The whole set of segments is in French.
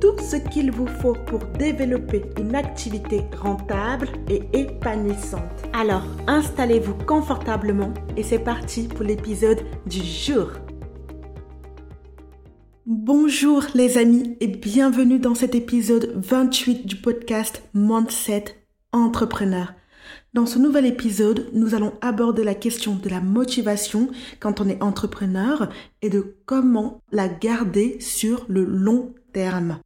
tout ce qu'il vous faut pour développer une activité rentable et épanouissante. Alors, installez-vous confortablement et c'est parti pour l'épisode du jour. Bonjour les amis et bienvenue dans cet épisode 28 du podcast Mindset Entrepreneur. Dans ce nouvel épisode, nous allons aborder la question de la motivation quand on est entrepreneur et de comment la garder sur le long terme.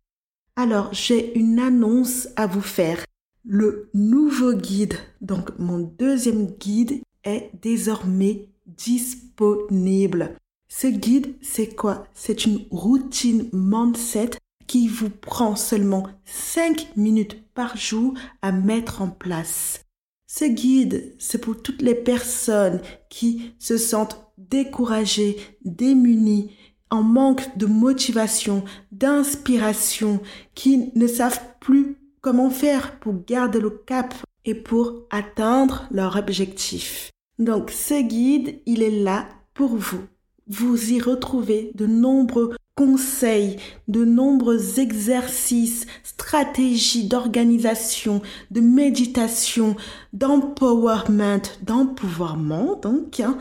Alors, j'ai une annonce à vous faire. Le nouveau guide, donc mon deuxième guide, est désormais disponible. Ce guide, c'est quoi? C'est une routine mindset qui vous prend seulement 5 minutes par jour à mettre en place. Ce guide, c'est pour toutes les personnes qui se sentent découragées, démunies, en manque de motivation, d'inspiration, qui ne savent plus comment faire pour garder le cap et pour atteindre leur objectif. Donc ce guide, il est là pour vous. Vous y retrouvez de nombreux conseils, de nombreux exercices, stratégies d'organisation, de méditation, d'empowerment, d'empouvoirment, donc, hein,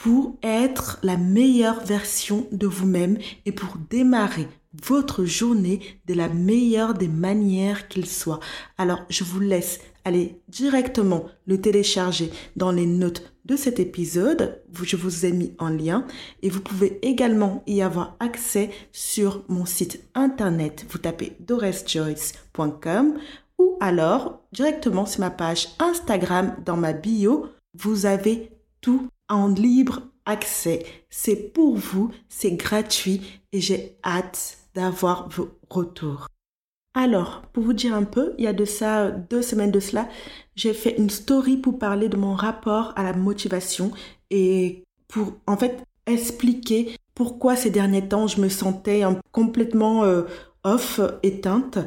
pour être la meilleure version de vous-même et pour démarrer votre journée de la meilleure des manières qu'il soit. Alors, je vous laisse aller directement le télécharger dans les notes de cet épisode. Je vous ai mis en lien et vous pouvez également y avoir accès sur mon site internet. Vous tapez doresjoyce.com ou alors directement sur ma page Instagram dans ma bio. Vous avez tout en libre accès. C'est pour vous, c'est gratuit et j'ai hâte d'avoir vos retours. Alors, pour vous dire un peu, il y a de ça deux semaines de cela, j'ai fait une story pour parler de mon rapport à la motivation et pour en fait expliquer pourquoi ces derniers temps je me sentais complètement euh, off, éteinte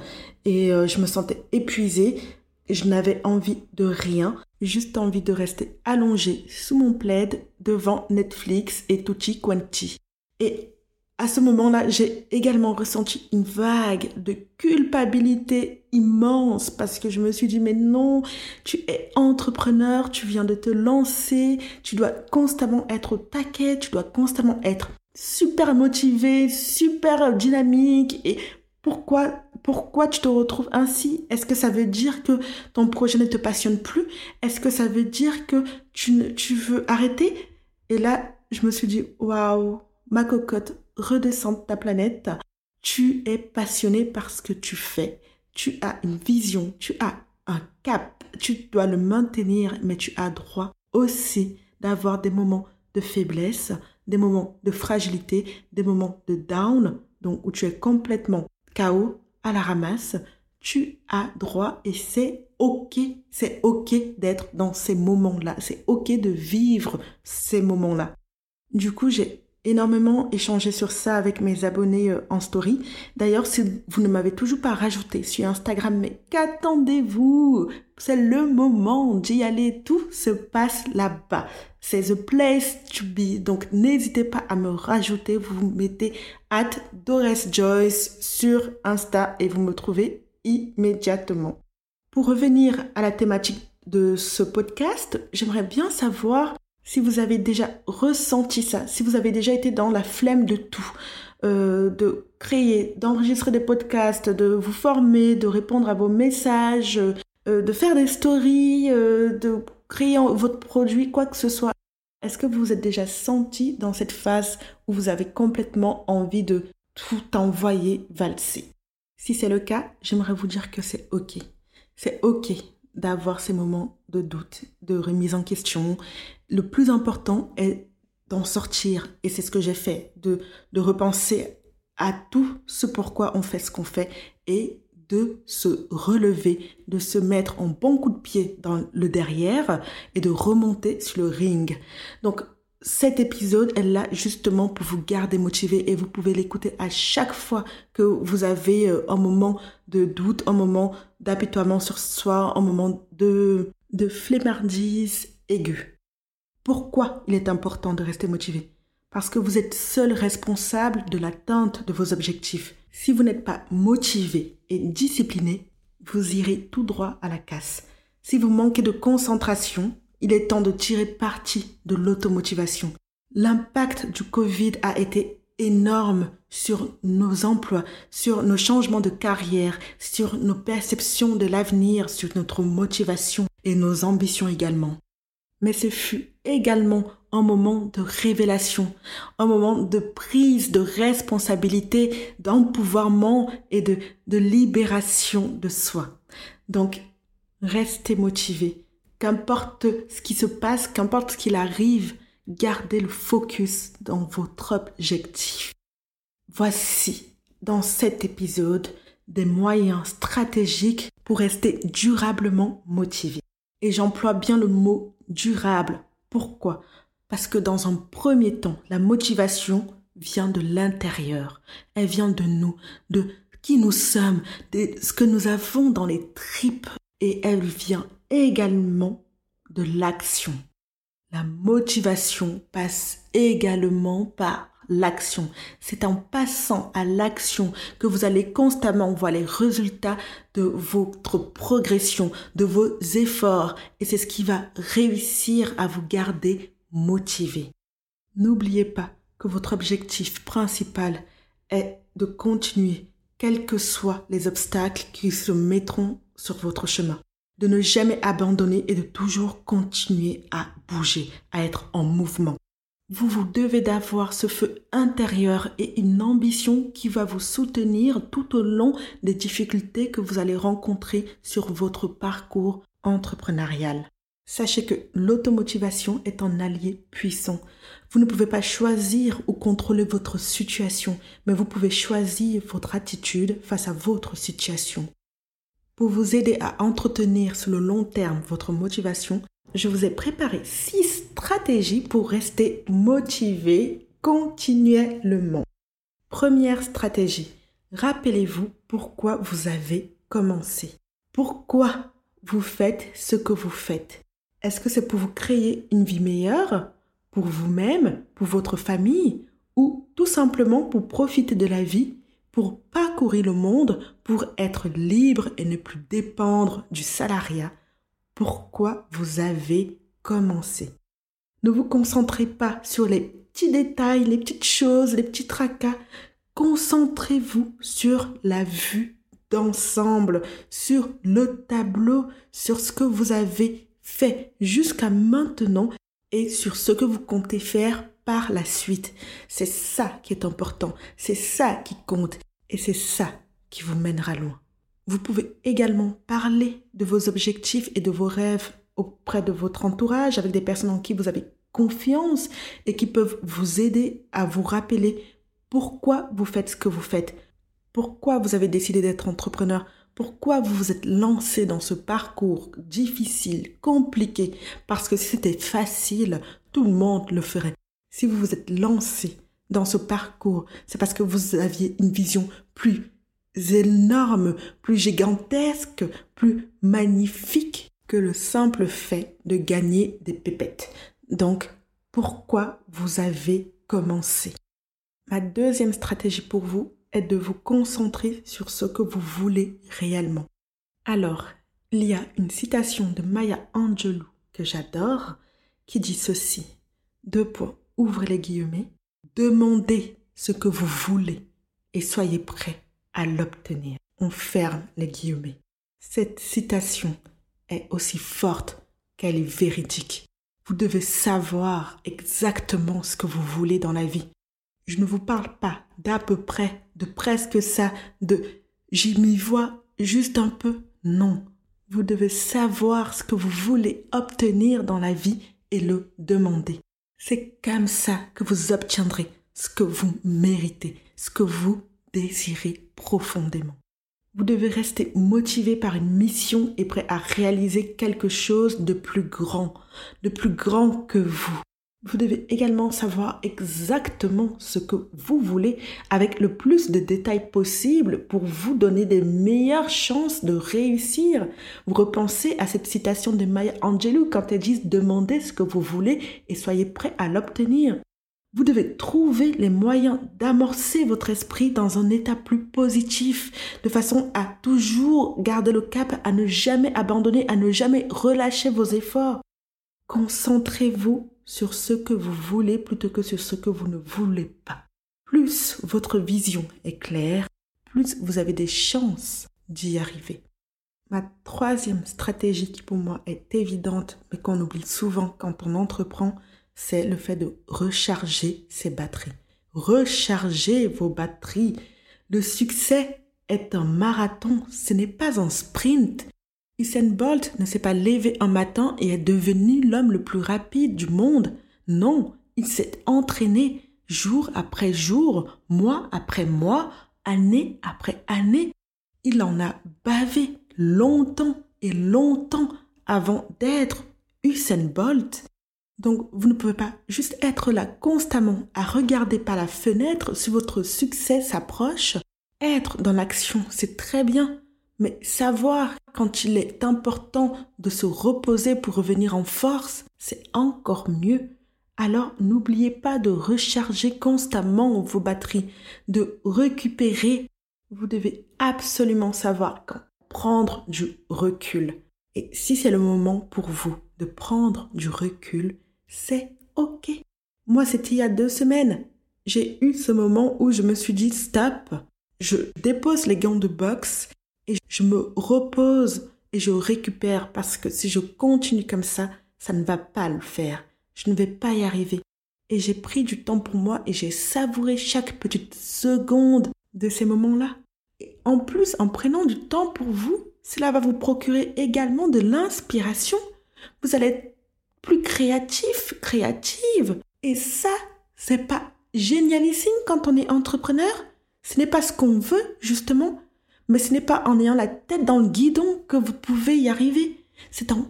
et euh, je me sentais épuisée. Je n'avais envie de rien juste envie de rester allongée sous mon plaid devant Netflix et Tutti Quanti. Et à ce moment-là, j'ai également ressenti une vague de culpabilité immense parce que je me suis dit, mais non, tu es entrepreneur, tu viens de te lancer, tu dois constamment être au taquet, tu dois constamment être super motivé, super dynamique et pourquoi pourquoi tu te retrouves ainsi? Est-ce que ça veut dire que ton projet ne te passionne plus? Est-ce que ça veut dire que tu, veux arrêter? Et là, je me suis dit, waouh, ma cocotte, redescends de ta planète. Tu es passionné par ce que tu fais. Tu as une vision, tu as un cap. Tu dois le maintenir, mais tu as droit aussi d'avoir des moments de faiblesse, des moments de fragilité, des moments de down, donc où tu es complètement chaos à la ramasse, tu as droit et c'est ok, c'est ok d'être dans ces moments-là, c'est ok de vivre ces moments-là. Du coup, j'ai énormément échangé sur ça avec mes abonnés euh, en story. D'ailleurs, si vous ne m'avez toujours pas rajouté sur Instagram, mais qu'attendez-vous? C'est le moment d'y aller, tout se passe là-bas. C'est the place to be. Donc n'hésitez pas à me rajouter. Vous mettez at Doris Joyce sur Insta et vous me trouvez immédiatement. Pour revenir à la thématique de ce podcast, j'aimerais bien savoir si vous avez déjà ressenti ça, si vous avez déjà été dans la flemme de tout, euh, de créer, d'enregistrer des podcasts, de vous former, de répondre à vos messages, euh, de faire des stories, euh, de créer votre produit, quoi que ce soit. Est-ce que vous vous êtes déjà senti dans cette phase où vous avez complètement envie de tout envoyer valser? Si c'est le cas, j'aimerais vous dire que c'est OK. C'est OK d'avoir ces moments de doute, de remise en question. Le plus important est d'en sortir, et c'est ce que j'ai fait, de, repenser à tout ce pourquoi on fait ce qu'on fait et de se relever, de se mettre en bon coup de pied dans le derrière et de remonter sur le ring. Donc, cet épisode est là justement pour vous garder motivé et vous pouvez l'écouter à chaque fois que vous avez euh, un moment de doute, un moment d'apitoiement sur soi, un moment de, de aiguë. Pourquoi il est important de rester motivé? Parce que vous êtes seul responsable de l'atteinte de vos objectifs. Si vous n'êtes pas motivé et discipliné, vous irez tout droit à la casse. Si vous manquez de concentration, il est temps de tirer parti de l'automotivation. L'impact du Covid a été énorme sur nos emplois, sur nos changements de carrière, sur nos perceptions de l'avenir, sur notre motivation et nos ambitions également. Mais ce fut également un moment de révélation, un moment de prise de responsabilité, d'empouvoirment et de, libération de soi. Donc, restez motivés, Qu'importe ce qui se passe, qu'importe ce qu'il arrive, gardez le focus dans votre objectif. Voici, dans cet épisode, des moyens stratégiques pour rester durablement motivé. Et j'emploie bien le mot durable. Pourquoi? Parce que dans un premier temps, la motivation vient de l'intérieur. Elle vient de nous, de qui nous sommes, de ce que nous avons dans les tripes. Et elle vient également de l'action. La motivation passe également par l'action. C'est en passant à l'action que vous allez constamment voir les résultats de votre progression, de vos efforts, et c'est ce qui va réussir à vous garder motivé. N'oubliez pas que votre objectif principal est de continuer, quels que soient les obstacles qui se mettront sur votre chemin de ne jamais abandonner et de toujours continuer à bouger, à être en mouvement. Vous vous devez d'avoir ce feu intérieur et une ambition qui va vous soutenir tout au long des difficultés que vous allez rencontrer sur votre parcours entrepreneurial. Sachez que l'automotivation est un allié puissant. Vous ne pouvez pas choisir ou contrôler votre situation, mais vous pouvez choisir votre attitude face à votre situation. Pour vous aider à entretenir sur le long terme votre motivation, je vous ai préparé six stratégies pour rester motivé continuellement. Première stratégie, rappelez-vous pourquoi vous avez commencé. Pourquoi vous faites ce que vous faites? Est-ce que c'est pour vous créer une vie meilleure Pour vous-même Pour votre famille Ou tout simplement pour profiter de la vie pour parcourir le monde, pour être libre et ne plus dépendre du salariat, pourquoi vous avez commencé. Ne vous concentrez pas sur les petits détails, les petites choses, les petits tracas. Concentrez-vous sur la vue d'ensemble, sur le tableau, sur ce que vous avez fait jusqu'à maintenant et sur ce que vous comptez faire par la suite. C'est ça qui est important, c'est ça qui compte et c'est ça qui vous mènera loin. Vous pouvez également parler de vos objectifs et de vos rêves auprès de votre entourage, avec des personnes en qui vous avez confiance et qui peuvent vous aider à vous rappeler pourquoi vous faites ce que vous faites, pourquoi vous avez décidé d'être entrepreneur, pourquoi vous vous êtes lancé dans ce parcours difficile, compliqué, parce que si c'était facile, tout le monde le ferait. Si vous vous êtes lancé dans ce parcours, c'est parce que vous aviez une vision plus énorme, plus gigantesque, plus magnifique que le simple fait de gagner des pépettes. Donc, pourquoi vous avez commencé? Ma deuxième stratégie pour vous est de vous concentrer sur ce que vous voulez réellement. Alors, il y a une citation de Maya Angelou que j'adore qui dit ceci. Deux points, ouvrez les guillemets. Demandez ce que vous voulez et soyez prêt à l'obtenir. On ferme les guillemets. Cette citation est aussi forte qu'elle est véridique. Vous devez savoir exactement ce que vous voulez dans la vie. Je ne vous parle pas d'à peu près, de presque ça, de j'y m'y vois juste un peu. Non. Vous devez savoir ce que vous voulez obtenir dans la vie et le demander. C'est comme ça que vous obtiendrez ce que vous méritez, ce que vous désirez profondément. Vous devez rester motivé par une mission et prêt à réaliser quelque chose de plus grand, de plus grand que vous. Vous devez également savoir exactement ce que vous voulez avec le plus de détails possible pour vous donner des meilleures chances de réussir. Vous repensez à cette citation de Maya Angelou quand elle dit demandez ce que vous voulez et soyez prêt à l'obtenir. Vous devez trouver les moyens d'amorcer votre esprit dans un état plus positif, de façon à toujours garder le cap, à ne jamais abandonner, à ne jamais relâcher vos efforts. Concentrez-vous sur ce que vous voulez plutôt que sur ce que vous ne voulez pas. Plus votre vision est claire, plus vous avez des chances d'y arriver. Ma troisième stratégie qui pour moi est évidente, mais qu'on oublie souvent quand on entreprend, c'est le fait de recharger ses batteries. Rechargez vos batteries. Le succès est un marathon, ce n'est pas un sprint. Usain Bolt ne s'est pas levé un matin et est devenu l'homme le plus rapide du monde. Non, il s'est entraîné jour après jour, mois après mois, année après année. Il en a bavé longtemps et longtemps avant d'être Usain Bolt. Donc, vous ne pouvez pas juste être là constamment à regarder par la fenêtre si votre succès s'approche. Être dans l'action, c'est très bien, mais savoir quand il est important de se reposer pour revenir en force, c'est encore mieux. Alors n'oubliez pas de recharger constamment vos batteries, de récupérer. Vous devez absolument savoir prendre du recul. Et si c'est le moment pour vous de prendre du recul, c'est OK. Moi, c'était il y a deux semaines. J'ai eu ce moment où je me suis dit stop, je dépose les gants de boxe et je me repose et je récupère parce que si je continue comme ça, ça ne va pas le faire. Je ne vais pas y arriver. Et j'ai pris du temps pour moi et j'ai savouré chaque petite seconde de ces moments-là. Et en plus, en prenant du temps pour vous, cela va vous procurer également de l'inspiration. Vous allez plus créatif, créative. Et ça, c'est pas génialissime quand on est entrepreneur. Ce n'est pas ce qu'on veut, justement, mais ce n'est pas en ayant la tête dans le guidon que vous pouvez y arriver. C'est en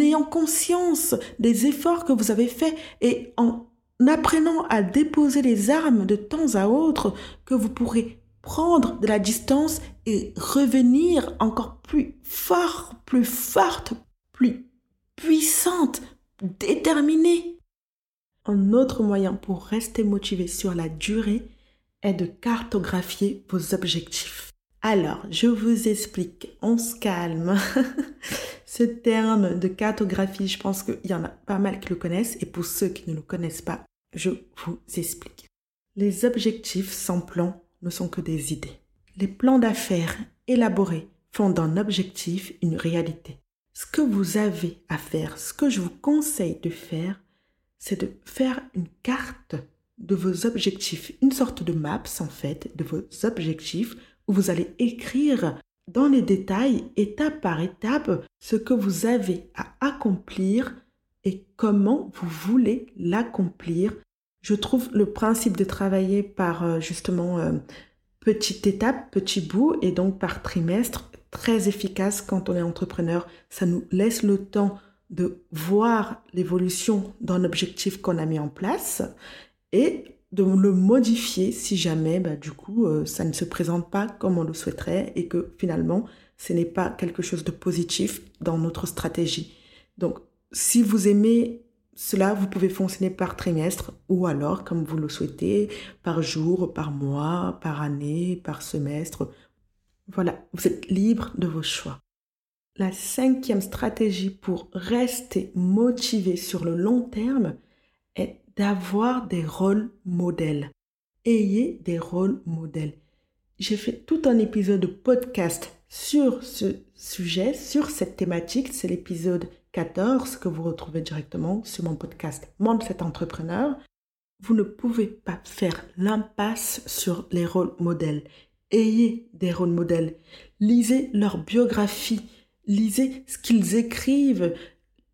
ayant conscience des efforts que vous avez faits et en apprenant à déposer les armes de temps à autre que vous pourrez prendre de la distance et revenir encore plus fort, plus forte, plus puissante, déterminé. Un autre moyen pour rester motivé sur la durée est de cartographier vos objectifs. Alors, je vous explique, on se calme. Ce terme de cartographie, je pense qu'il y en a pas mal qui le connaissent et pour ceux qui ne le connaissent pas, je vous explique. Les objectifs sans plan ne sont que des idées. Les plans d'affaires élaborés font d'un objectif une réalité. Ce que vous avez à faire, ce que je vous conseille de faire, c'est de faire une carte de vos objectifs, une sorte de maps en fait de vos objectifs où vous allez écrire dans les détails, étape par étape, ce que vous avez à accomplir et comment vous voulez l'accomplir. Je trouve le principe de travailler par euh, justement euh, petite étape, petit bout et donc par trimestre très efficace quand on est entrepreneur. Ça nous laisse le temps de voir l'évolution d'un objectif qu'on a mis en place et de le modifier si jamais, bah, du coup, euh, ça ne se présente pas comme on le souhaiterait et que finalement, ce n'est pas quelque chose de positif dans notre stratégie. Donc, si vous aimez cela, vous pouvez fonctionner par trimestre ou alors, comme vous le souhaitez, par jour, par mois, par année, par semestre. Voilà, vous êtes libre de vos choix. La cinquième stratégie pour rester motivé sur le long terme est d'avoir des rôles modèles. Ayez des rôles modèles. J'ai fait tout un épisode de podcast sur ce sujet, sur cette thématique. C'est l'épisode 14 que vous retrouvez directement sur mon podcast Monde cet entrepreneur. Vous ne pouvez pas faire l'impasse sur les rôles modèles ayez des rôles modèles, lisez leur biographie, lisez ce qu'ils écrivent,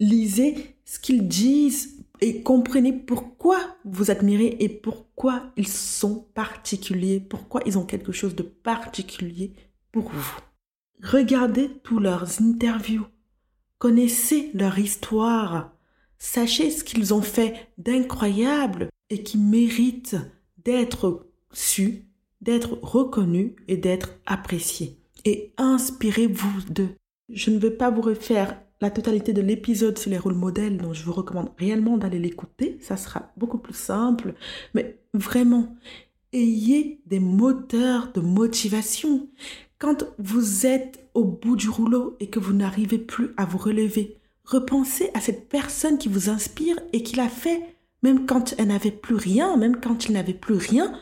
lisez ce qu'ils disent et comprenez pourquoi vous admirez et pourquoi ils sont particuliers, pourquoi ils ont quelque chose de particulier pour vous. Regardez tous leurs interviews. Connaissez leur histoire. Sachez ce qu'ils ont fait d'incroyable et qui mérite d'être su, d'être reconnu et d'être apprécié. Et inspirez-vous d'eux. Je ne veux pas vous refaire la totalité de l'épisode sur les rôles modèles, donc je vous recommande réellement d'aller l'écouter. Ça sera beaucoup plus simple. Mais vraiment, ayez des moteurs de motivation. Quand vous êtes au bout du rouleau et que vous n'arrivez plus à vous relever, repensez à cette personne qui vous inspire et qui l'a fait même quand elle n'avait plus rien, même quand il n'avait plus rien,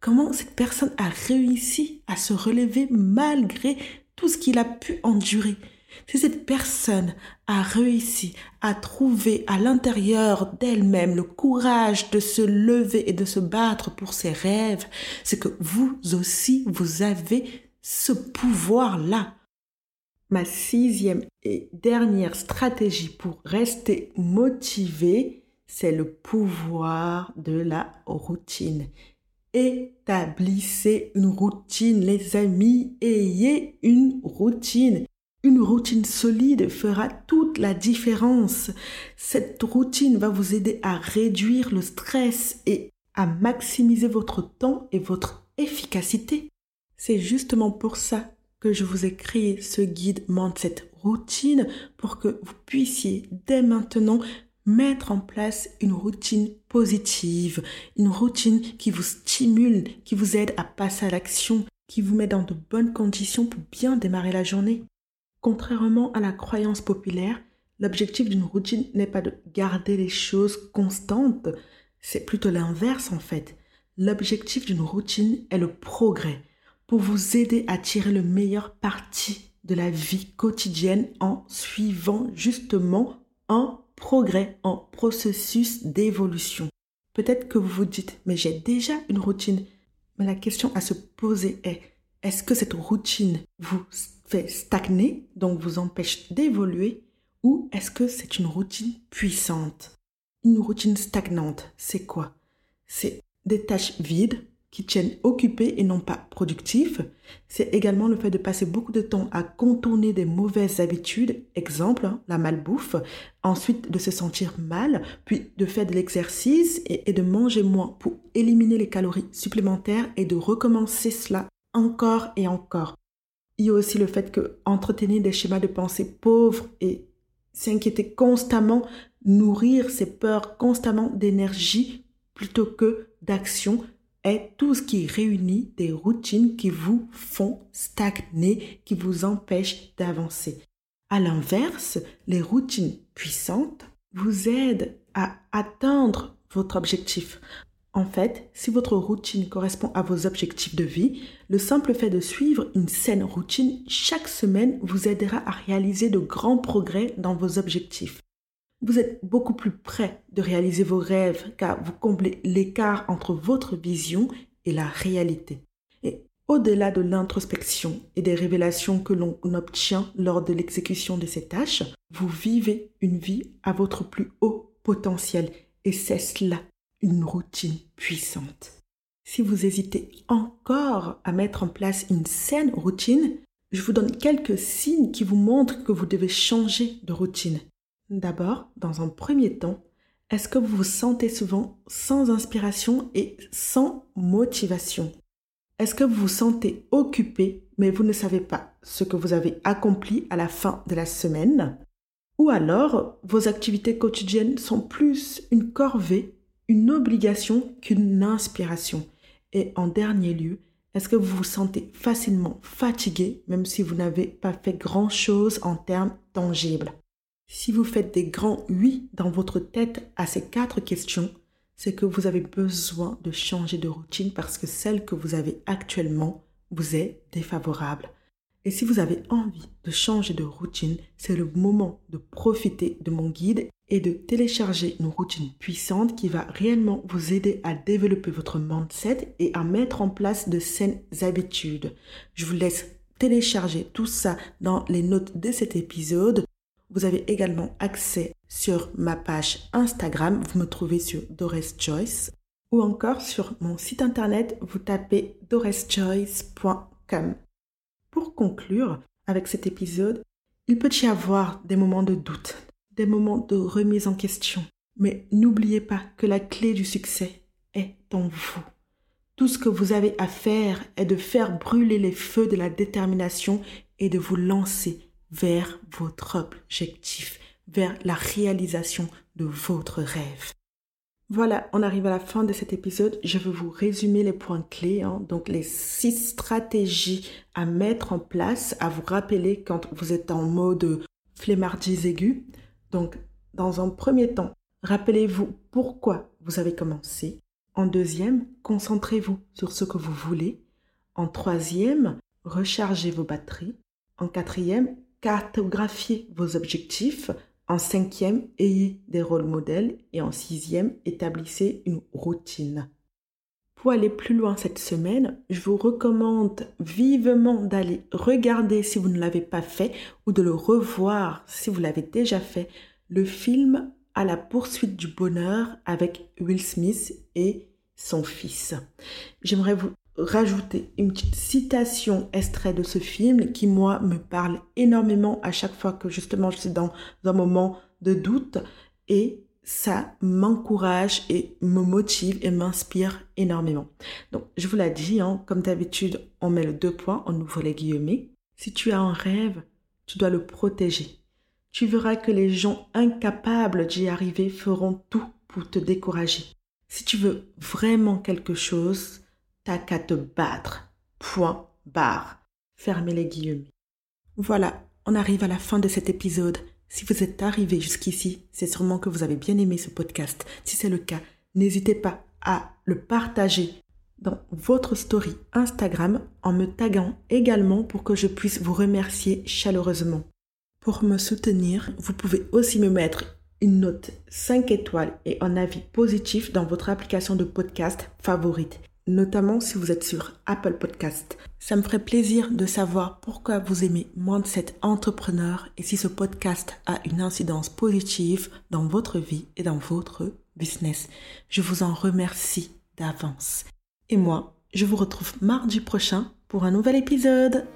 comment cette personne a réussi à se relever malgré tout ce qu'il a pu endurer? Si cette personne a réussi à trouver à l'intérieur d'elle-même le courage de se lever et de se battre pour ses rêves, c'est que vous aussi, vous avez ce pouvoir-là. Ma sixième et dernière stratégie pour rester motivé, c'est le pouvoir de la routine. Établissez une routine, les amis, ayez une routine. Une routine solide fera toute la différence. Cette routine va vous aider à réduire le stress et à maximiser votre temps et votre efficacité. C'est justement pour ça que je vous ai créé ce guide cette Routine pour que vous puissiez dès maintenant mettre en place une routine positive, une routine qui vous stimule, qui vous aide à passer à l'action, qui vous met dans de bonnes conditions pour bien démarrer la journée. Contrairement à la croyance populaire, l'objectif d'une routine n'est pas de garder les choses constantes, c'est plutôt l'inverse en fait. L'objectif d'une routine est le progrès pour vous aider à tirer le meilleur parti de la vie quotidienne en suivant justement un progrès en processus d'évolution. Peut-être que vous vous dites, mais j'ai déjà une routine. Mais la question à se poser est, est-ce que cette routine vous fait stagner, donc vous empêche d'évoluer, ou est-ce que c'est une routine puissante? Une routine stagnante, c'est quoi? C'est des tâches vides qui tiennent occupés et non pas productifs. C'est également le fait de passer beaucoup de temps à contourner des mauvaises habitudes, exemple la malbouffe, ensuite de se sentir mal, puis de faire de l'exercice et, et de manger moins pour éliminer les calories supplémentaires et de recommencer cela encore et encore. Il y a aussi le fait que entretenir des schémas de pensée pauvres et s'inquiéter constamment, nourrir ses peurs constamment d'énergie plutôt que d'action est tout ce qui réunit des routines qui vous font stagner, qui vous empêchent d'avancer. À l'inverse, les routines puissantes vous aident à atteindre votre objectif. En fait, si votre routine correspond à vos objectifs de vie, le simple fait de suivre une saine routine chaque semaine vous aidera à réaliser de grands progrès dans vos objectifs vous êtes beaucoup plus près de réaliser vos rêves car vous comblez l'écart entre votre vision et la réalité. Et au-delà de l'introspection et des révélations que l'on obtient lors de l'exécution de ces tâches, vous vivez une vie à votre plus haut potentiel et c'est cela, une routine puissante. Si vous hésitez encore à mettre en place une saine routine, je vous donne quelques signes qui vous montrent que vous devez changer de routine. D'abord, dans un premier temps, est-ce que vous vous sentez souvent sans inspiration et sans motivation? Est-ce que vous vous sentez occupé mais vous ne savez pas ce que vous avez accompli à la fin de la semaine? Ou alors, vos activités quotidiennes sont plus une corvée, une obligation qu'une inspiration? Et en dernier lieu, est-ce que vous vous sentez facilement fatigué même si vous n'avez pas fait grand-chose en termes tangibles? Si vous faites des grands oui dans votre tête à ces quatre questions, c'est que vous avez besoin de changer de routine parce que celle que vous avez actuellement vous est défavorable. Et si vous avez envie de changer de routine, c'est le moment de profiter de mon guide et de télécharger une routine puissante qui va réellement vous aider à développer votre mindset et à mettre en place de saines habitudes. Je vous laisse télécharger tout ça dans les notes de cet épisode. Vous avez également accès sur ma page Instagram, vous me trouvez sur Doris Choice, ou encore sur mon site internet, vous tapez doreschoice.com. Pour conclure, avec cet épisode, il peut y avoir des moments de doute, des moments de remise en question. Mais n'oubliez pas que la clé du succès est en vous. Tout ce que vous avez à faire est de faire brûler les feux de la détermination et de vous lancer vers votre objectif, vers la réalisation de votre rêve. Voilà, on arrive à la fin de cet épisode. Je vais vous résumer les points clés, hein. donc les six stratégies à mettre en place, à vous rappeler quand vous êtes en mode flemmardise aiguë. Donc, dans un premier temps, rappelez-vous pourquoi vous avez commencé. En deuxième, concentrez-vous sur ce que vous voulez. En troisième, rechargez vos batteries. En quatrième, cartographiez vos objectifs. En cinquième, ayez des rôles modèles. Et en sixième, établissez une routine. Pour aller plus loin cette semaine, je vous recommande vivement d'aller regarder si vous ne l'avez pas fait ou de le revoir si vous l'avez déjà fait, le film À la poursuite du bonheur avec Will Smith et son fils. J'aimerais vous rajouter une petite citation extrait de ce film qui, moi, me parle énormément à chaque fois que justement je suis dans un moment de doute et ça m'encourage et me motive et m'inspire énormément. Donc, je vous l'ai dit, hein, comme d'habitude, on met le deux points, on ouvre les guillemets. Si tu as un rêve, tu dois le protéger. Tu verras que les gens incapables d'y arriver feront tout pour te décourager. Si tu veux vraiment quelque chose, t'as qu'à te battre. Point barre. Fermez les guillemets. Voilà, on arrive à la fin de cet épisode. Si vous êtes arrivé jusqu'ici, c'est sûrement que vous avez bien aimé ce podcast. Si c'est le cas, n'hésitez pas à le partager dans votre story Instagram en me taguant également pour que je puisse vous remercier chaleureusement. Pour me soutenir, vous pouvez aussi me mettre une note 5 étoiles et un avis positif dans votre application de podcast favorite notamment si vous êtes sur Apple Podcast. Ça me ferait plaisir de savoir pourquoi vous aimez Mindset Entrepreneur et si ce podcast a une incidence positive dans votre vie et dans votre business. Je vous en remercie d'avance. Et moi, je vous retrouve mardi prochain pour un nouvel épisode.